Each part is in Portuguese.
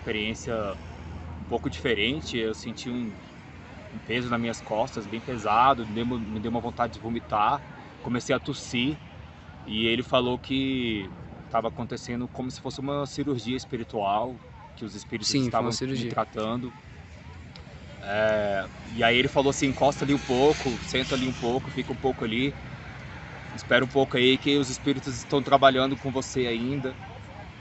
experiência um pouco diferente. Eu senti um, um peso nas minhas costas, bem pesado, me deu, uma vontade de vomitar. Comecei a tossir e ele falou que estava acontecendo como se fosse uma cirurgia espiritual, que os espíritos Sim, estavam me tratando. É, e aí ele falou assim, encosta ali um pouco, senta ali um pouco, fica um pouco ali. Espera um pouco aí que os espíritos estão trabalhando com você ainda.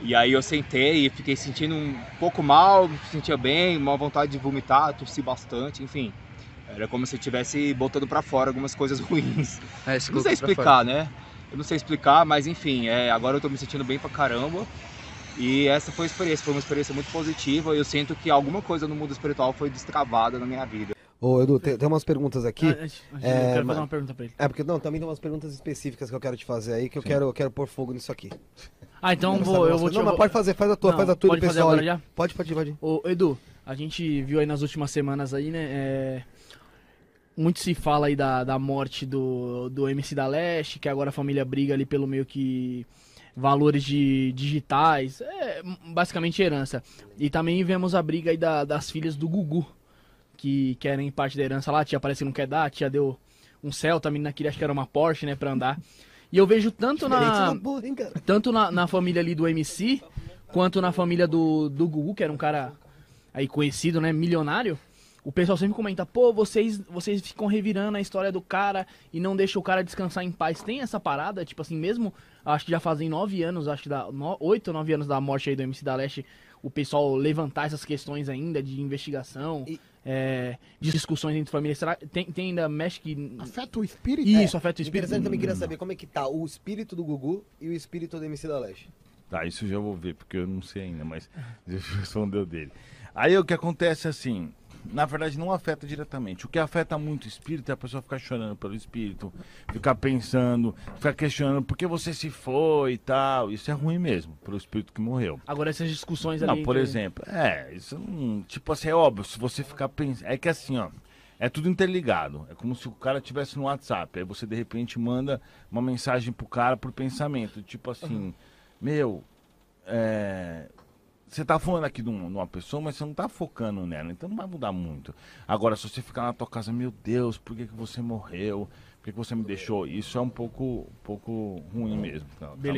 E aí eu sentei e fiquei sentindo um pouco mal, me sentia bem, uma vontade de vomitar, tossi bastante, enfim. Era como se eu estivesse botando pra fora algumas coisas ruins. É, não sei explicar, né? Eu não sei explicar, mas enfim, é, agora eu tô me sentindo bem pra caramba. E essa foi a experiência, foi uma experiência muito positiva. Eu sinto que alguma coisa no mundo espiritual foi destravada na minha vida. Ô, Edu, tem, tem umas perguntas aqui. Ah, é, eu quero mas- fazer uma pergunta pra ele. É, porque não, também tem umas perguntas específicas que eu quero te fazer aí, que eu quero, eu quero pôr fogo nisso aqui. Ah, então vou, eu vou te Não, mas pode fazer, faz a tua, Não, faz a tua pode do fazer pessoal agora já? Pode, pode, pode. Ô, Edu, a gente viu aí nas últimas semanas aí, né? é, Muito se fala aí da, da morte do, do MC da Leste, que agora a família briga ali pelo meio que valores de digitais, é, basicamente herança. E também vemos a briga aí da- das filhas do Gugu, que querem parte da herança lá, a tia parece que não quer dar, a tia deu um Celta, a menina queria, acho que era uma Porsche, né, pra andar. E eu vejo tanto na porra, hein, tanto na, na família ali do MC, quanto na família do, do Gugu, que era um cara aí conhecido, né, milionário, o pessoal sempre comenta, pô, vocês, vocês ficam revirando a história do cara e não deixam o cara descansar em paz. Tem essa parada, tipo assim, mesmo, acho que já fazem nove anos, acho que dá no, oito nove anos da morte aí do MC da Leste, o pessoal levantar essas questões ainda de investigação, E- é, discussões entre famílias. Será tem, tem ainda, mexe que... Afeta o espírito? Isso, afeta o espírito. Interessante também queria saber como é que tá o espírito do Gugu e o espírito do MC da Leste. Tá, isso eu já vou ver, porque eu não sei ainda, mas deixa eu responder o dele. Aí o que acontece assim, na verdade não afeta diretamente. O que afeta muito o espírito é a pessoa ficar chorando pelo espírito, ficar pensando, ficar questionando por que você se foi e tal. Isso é ruim mesmo, pro espírito que morreu. Agora essas discussões ali... Não, por entre- exemplo, é, isso não. Tipo assim, é óbvio, se você ficar pensando. É que assim, ó. É tudo interligado. É como se o cara tivesse no WhatsApp. Aí você de repente manda uma mensagem pro cara por pensamento. Tipo assim, meu, é, você tá falando aqui de, um- uma pessoa, mas você não tá focando nela, então não vai mudar muito. Agora, se você ficar na tua casa, meu Deus, por que, que você morreu? Por que, que você me deixou? Isso é um pouco, um pouco ruim mesmo. Tá- tá Beleza.